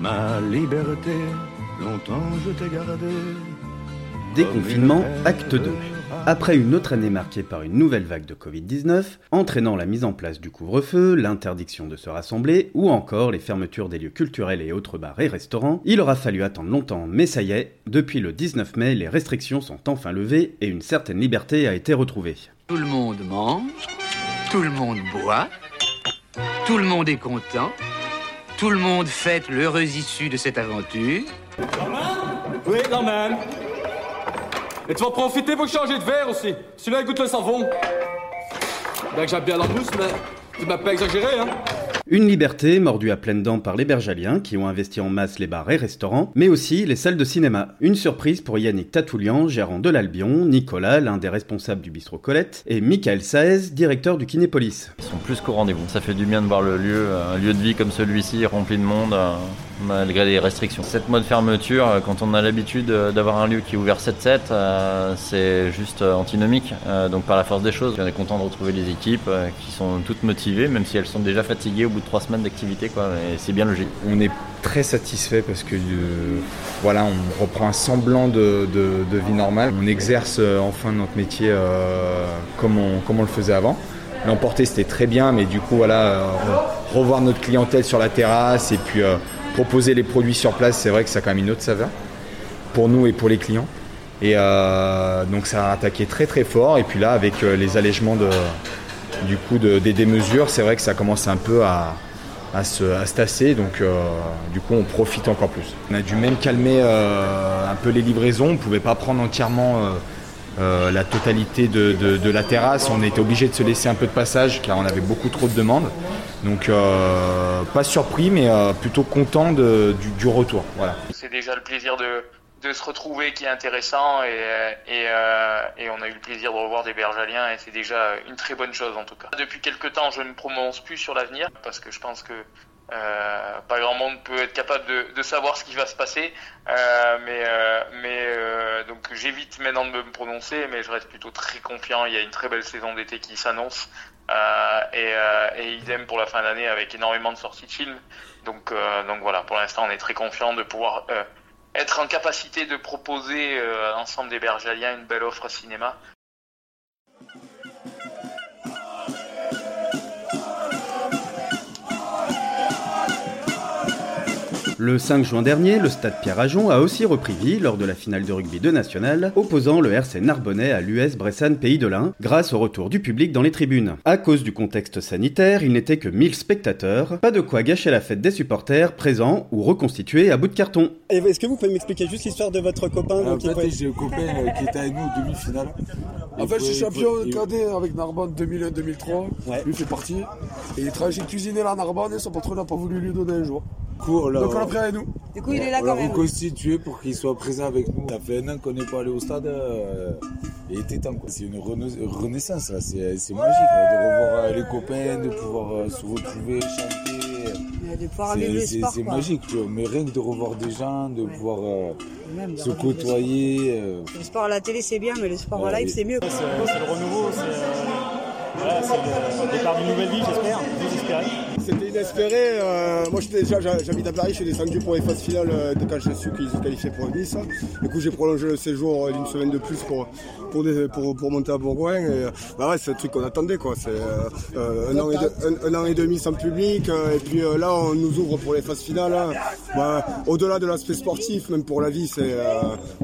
Ma liberté, longtemps je t'ai gardé. Déconfinement, acte 2. Après une autre année marquée par une nouvelle vague de Covid-19, entraînant la mise en place du couvre-feu, l'interdiction de se rassembler ou encore les fermetures des lieux culturels et autres bars et restaurants, il aura fallu attendre longtemps, mais ça y est, depuis le 19 mai, les restrictions sont enfin levées et une certaine liberté a été retrouvée. Tout le monde mange, tout le monde boit, tout le monde est content, tout le monde fête l'heureuse issue de cette aventure. Oui, quand même. Et tu vas profiter pour changer de verre aussi. Celui-là, il goûte le savon. Bien que j'aime bien la mousse, mais tu m'as pas exagéré, hein. Une liberté mordue à pleines dents par les bergaliens qui ont investi en masse les bars et restaurants, mais aussi les salles de cinéma. Une surprise pour Yannick Tatoulian, gérant de l'Albion, Nicolas, l'un des responsables du bistrot Colette, et Michael Saez, directeur du Kinépolis. Ils sont plus qu'au rendez-vous. Ça fait du bien de voir le lieu, un lieu de vie comme celui-ci, rempli de monde, euh, malgré les restrictions. Cette mode fermeture, euh, quand on a l'habitude euh, d'avoir un lieu qui est ouvert 7-7, c'est juste antinomique. Donc par la force des choses, on est content de retrouver les équipes qui sont toutes motivées, même si elles sont déjà fatiguées au bout de trois semaines d'activité. Et c'est bien logique. On est très satisfait parce que voilà, on reprend un semblant de, vie normale. On exerce enfin notre métier comme, comme on le faisait avant. L'emporter c'était très bien, mais du coup voilà, revoir notre clientèle sur la terrasse et puis proposer les produits sur place, c'est vrai que ça a quand même une autre saveur pour nous et pour les clients. Et euh, donc ça a attaqué très très fort. Et puis là, avec euh, les allègements du coup des mesures, c'est vrai que ça commence un peu à, se, tasser. Donc euh, du coup, on profite encore plus. On a dû même calmer un peu les livraisons. On ne pouvait pas prendre entièrement la totalité de, la terrasse. On était obligé de se laisser un peu de passage car on avait beaucoup trop de demandes. Donc euh, pas surpris, mais euh, plutôt content du, retour. Voilà. C'est déjà le plaisir de, se retrouver qui est intéressant et, euh, et, on a eu le plaisir de revoir des Bergaliens et c'est déjà une très bonne chose en tout cas. Depuis quelques temps, je ne prononce plus sur l'avenir parce que je pense que pas grand monde peut être capable de, savoir ce qui va se passer, mais, mais donc j'évite maintenant de me prononcer, mais je reste plutôt très confiant. Il y a une très belle saison d'été qui s'annonce. Euh, euh, et, idem pour la fin d'année avec énormément de sorties de films. Donc, euh, donc voilà, pour l'instant, on est très confiant de pouvoir être en capacité de proposer à l'ensemble des Bergaliens une belle offre cinéma Le 5 juin dernier, le stade Pierre-Ajon a aussi repris vie lors de la finale de rugby de national, opposant le RC Narbonnais à l'US Bressan Pays de l'Ain, grâce au retour du public dans les tribunes. À cause du contexte sanitaire, il n'était que 1000 spectateurs, pas de quoi gâcher la fête des supporters présents ou reconstitués à bout de carton. Est-ce que vous pouvez m'expliquer juste l'histoire de votre copain ah, En fait, j'ai un copain euh, qui était avec nous au demi-finale. En fait, je suis champion cadet avec Narbonne 2001-2003. Lui fait partie. Et il travaille chez Cuisiner à Narbonne et son patron n'a pas voulu lui donner un jour. Donc on l'a pris avec nous. Du coup, il est là on quand même. reconstitué pour qu'il soit présent avec nous. Ça fait un an qu'on n'est pas allé au stade. Euh, et il était temps. C'est une renaissance là. C'est magique de revoir euh, les copains, de pouvoir euh, se retrouver, chanter. C'est magique, tu vois. Mais rien que de revoir des gens, de pouvoir se côtoyer. Le sport à la télé c'est bien, mais le sport en live c'est mieux. C'est le renouveau, c'est le départ d'une nouvelle vie, j'espère. C'était inespéré. Euh, moi, déjà, j'habite à Paris, je suis descendu pour les phases finales euh, de quand j'ai su qu'ils se qualifiaient pour Nice. Du coup, j'ai prolongé le séjour d'une semaine de plus pour, pour, pour, monter à Bourgoin. Et, bah ouais, c'est un truc qu'on attendait. quoi. C'est euh, un, an et un, an et demi sans public. et puis là, on nous ouvre pour les phases finales. Hein. Bah, au-delà de l'aspect sportif, même pour la vie, c'est,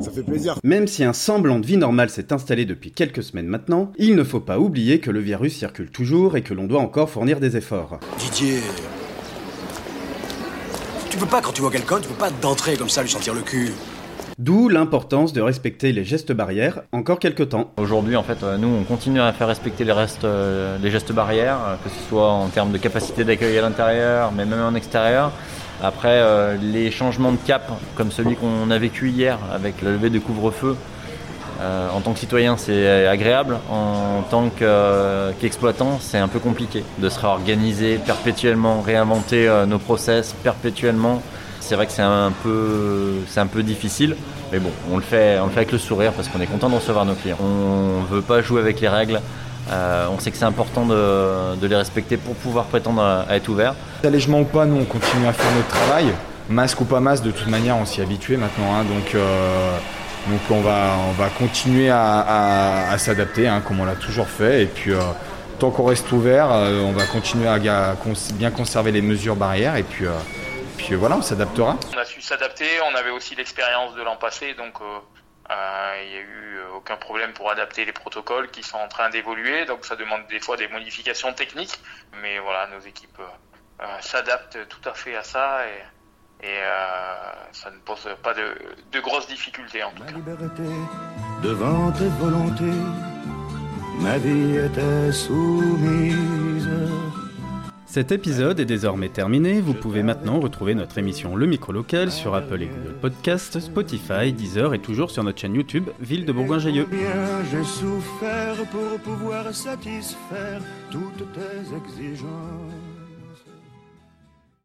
ça fait plaisir. Même si un semblant de vie normale s'est installé depuis quelques semaines maintenant, il ne faut pas oublier que le virus circule toujours et que l'on doit encore fournir des efforts. Didier, tu peux pas, quand tu vois quelqu'un, tu peux pas d'entrer comme ça, lui sentir le cul. D'où l'importance de respecter les gestes barrières encore quelques temps. Aujourd'hui, en fait, euh, nous, on continue à faire respecter les, restes, euh, les gestes barrières, euh, que ce soit en termes de capacité d'accueil à l'intérieur, mais même en extérieur. Après, les changements de cap, comme celui qu'on a vécu hier avec la levée de couvre-feu, euh, en tant que citoyen, c'est agréable. En tant qu'exploitant, c'est un peu compliqué de se réorganiser perpétuellement, réinventer euh, nos process perpétuellement. C'est vrai que c'est un peu, un peu difficile, mais bon, on le fait, on le fait avec le sourire parce qu'on est content de recevoir nos clients. On ne veut pas jouer avec les règles. Euh, on sait que c'est important de, les respecter pour pouvoir prétendre à, être ouvert. Allègement ou pas, nous on continue à faire notre travail. masque ou pas masque, de toute manière, on s'y habitué maintenant. Hein, donc, donc on va, on va continuer à, s'adapter, hein, comme on l'a toujours fait. Et puis, tant qu'on reste ouvert, on va continuer à, bien conserver les mesures barrières. Et puis, puis voilà, on s'adaptera. On a su s'adapter. On avait aussi l'expérience de l'an passé, donc euh, il n'y a eu euh, aucun problème pour adapter les protocoles qui sont en train d'évoluer, donc ça demande des fois des modifications techniques, mais voilà, nos équipes euh, s'adaptent tout à fait à ça et, et ça ne pose pas de, de grosses difficultés en tout ma cas. liberté devant tes volontés, ma vie était soumise. Cet épisode est désormais terminé. Vous pouvez maintenant retrouver notre émission Le Micro Local sur Apple et Google Podcast, Spotify, Deezer et toujours sur notre chaîne YouTube Ville de Bourgoin-Jallieu. Bien, j'ai souffert pour pouvoir satisfaire toutes tes exigences.